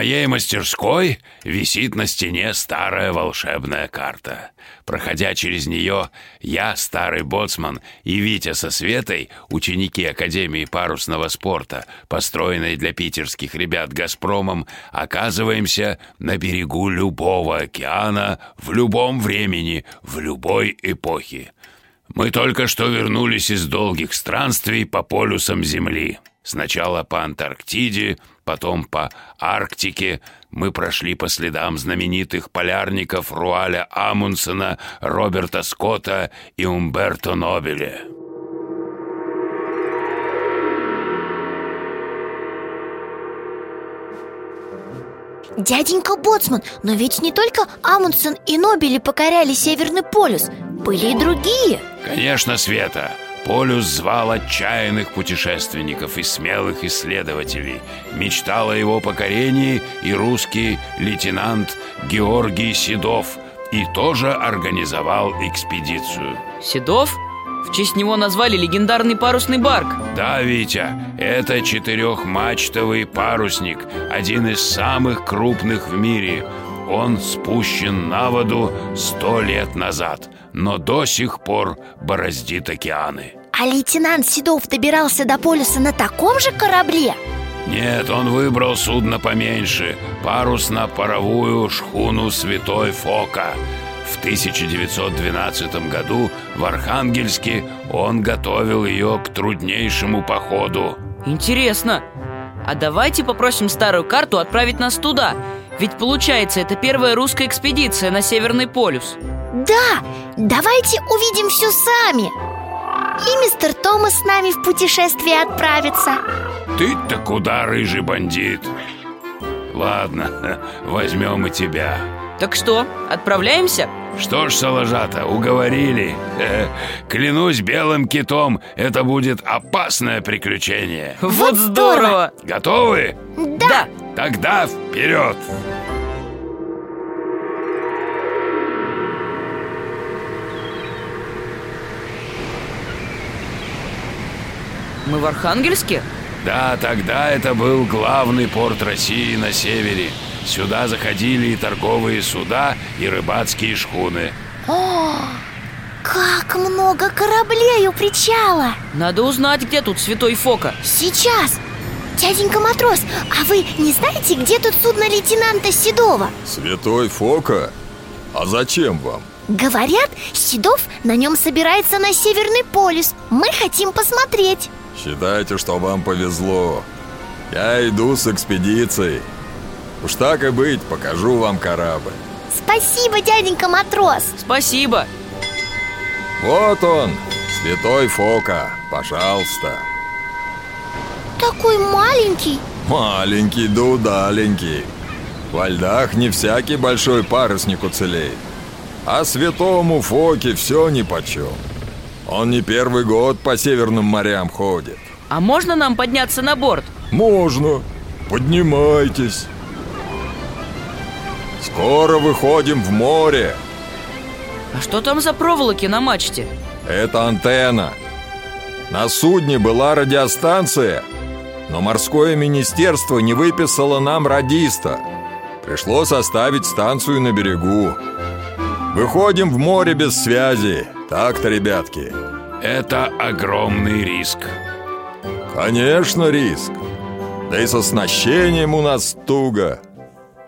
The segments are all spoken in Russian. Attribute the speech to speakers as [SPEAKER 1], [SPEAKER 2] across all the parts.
[SPEAKER 1] моей мастерской висит на стене старая волшебная карта. Проходя через нее, я, старый боцман, и Витя со Светой, ученики Академии парусного спорта, построенной для питерских ребят «Газпромом», оказываемся на берегу любого океана в любом времени, в любой эпохе. Мы только что вернулись из долгих странствий по полюсам Земли. Сначала по Антарктиде, потом по Арктике. Мы прошли по следам знаменитых полярников Руаля Амундсена, Роберта Скотта и Умберто Нобеля.
[SPEAKER 2] Дяденька Боцман, но ведь не только Амундсен и Нобели покоряли Северный полюс Были и другие
[SPEAKER 1] Конечно, Света. Полюс звал отчаянных путешественников и смелых исследователей. Мечтал о его покорении и русский лейтенант Георгий Седов и тоже организовал экспедицию.
[SPEAKER 3] Седов? В честь него назвали легендарный парусный барк
[SPEAKER 1] Да, Витя, это четырехмачтовый парусник, один из самых крупных в мире. Он спущен на воду сто лет назад, но до сих пор бороздит океаны.
[SPEAKER 2] А лейтенант Седов добирался до полюса на таком же корабле?
[SPEAKER 1] Нет, он выбрал судно поменьше, парусно-паровую шхуну «Святой Фока». В 1912 году в Архангельске он готовил ее к труднейшему походу.
[SPEAKER 3] Интересно А давайте попросим старую карту отправить нас туда Ведь получается, это первая русская экспедиция на Северный полюс
[SPEAKER 2] Да, давайте увидим все сами И мистер Томас с нами в путешествие отправится
[SPEAKER 1] Ты-то куда, рыжий бандит? Ладно, возьмем и тебя.
[SPEAKER 3] Так что, отправляемся?
[SPEAKER 1] Что ж, Салажата, уговорили Клянусь белым китом, это будет опасное приключение
[SPEAKER 2] Вот здорово!
[SPEAKER 1] Готовы?
[SPEAKER 3] Да!
[SPEAKER 1] Тогда вперед!
[SPEAKER 3] Мы в Архангельске?
[SPEAKER 1] Да, тогда это был главный порт России на севере. Сюда заходили и торговые суда, и рыбацкие шхуны.
[SPEAKER 2] О, как много кораблей у причала!
[SPEAKER 3] Надо узнать, где тут Святой Фока.
[SPEAKER 2] Сейчас Дяденька матрос, а вы не знаете, где тут судно лейтенанта Седова?
[SPEAKER 4] Святой Фока? А зачем вам?
[SPEAKER 2] Говорят, Седов на нем собирается на Северный полюс. Мы хотим посмотреть.
[SPEAKER 4] Считайте, что вам повезло. Я иду с экспедицией. Уж так и быть, покажу вам корабль.
[SPEAKER 2] Спасибо, дяденька матрос.
[SPEAKER 3] Спасибо.
[SPEAKER 4] Вот он, Святой Фока, пожалуйста
[SPEAKER 2] Такой маленький?
[SPEAKER 4] Маленький да удаленький. Во льдах не всякий большой парусник уцелеет. А святому Фоке все нипочем Он не первый год по северным морям ходит.
[SPEAKER 3] А можно нам подняться на борт?
[SPEAKER 4] Можно, поднимайтесь. Скоро выходим в море.
[SPEAKER 3] А что там за проволоки на мачте?
[SPEAKER 4] Это антенна. На судне была радиостанция Но морское министерство не выписало нам радиста Пришлось оставить станцию на берегу Выходим в море без связи Так-то, ребятки
[SPEAKER 1] Это огромный риск.
[SPEAKER 4] Конечно, риск Да и со оснащением у нас туго.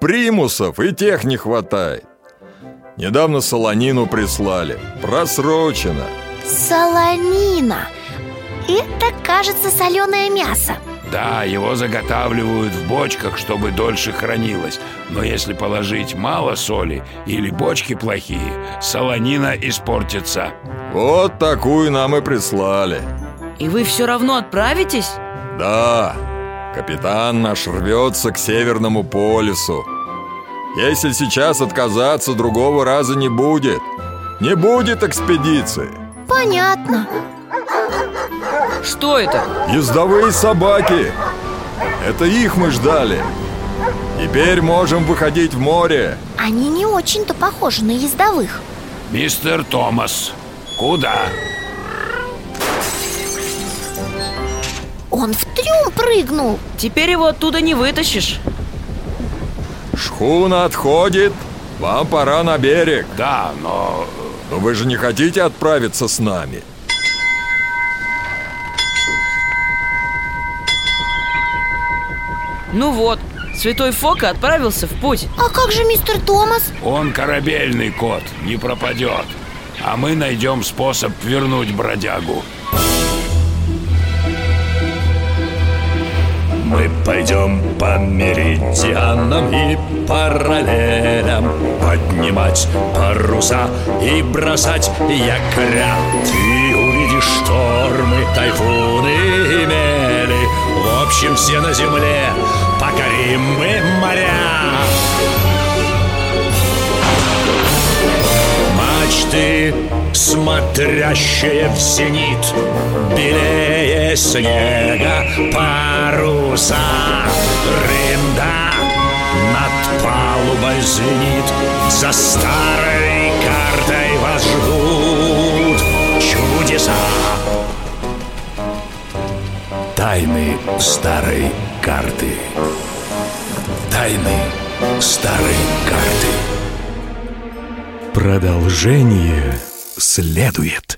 [SPEAKER 4] Примусов и тех не хватает. Недавно солонину прислали. Просрочено.
[SPEAKER 2] Солонина Это, кажется, соленое мясо
[SPEAKER 1] Да, его заготавливают в бочках, чтобы дольше хранилось Но если положить мало соли или бочки плохие Солонина испортится
[SPEAKER 4] Вот такую нам и прислали.
[SPEAKER 3] И вы все равно отправитесь?
[SPEAKER 4] Да, капитан наш рвется к Северному полюсу. Если сейчас отказаться, другого раза не будет. Не будет экспедиции.
[SPEAKER 2] Понятно
[SPEAKER 3] Что это?
[SPEAKER 4] Ездовые собаки. Это их мы ждали. Теперь можем выходить в море.
[SPEAKER 2] Они не очень-то похожи на ездовых
[SPEAKER 1] Мистер Томас, куда?
[SPEAKER 2] Он в трюм прыгнул
[SPEAKER 3] Теперь его оттуда не вытащишь
[SPEAKER 4] Шхуна отходит. Вам пора на берег.
[SPEAKER 1] Да, но...
[SPEAKER 4] Но вы же не хотите отправиться с нами?
[SPEAKER 3] Ну вот, Святой Фока отправился в путь.
[SPEAKER 2] А как же мистер Томас?
[SPEAKER 1] Он корабельный кот, не пропадет. А мы найдем способ вернуть бродягу.
[SPEAKER 5] Мы пойдем по меридианам и параллелям. Поднимать паруса и бросать якоря. Ты увидишь штормы, тайфуны и Все на земле. Покорим мы моря. Мачты, смотрящие в зенит Белее снега паруса. Рында над палубой звенит За старой картой вас ждут чудеса Тайны старой карты Тайны старой карты
[SPEAKER 6] Продолжение следует.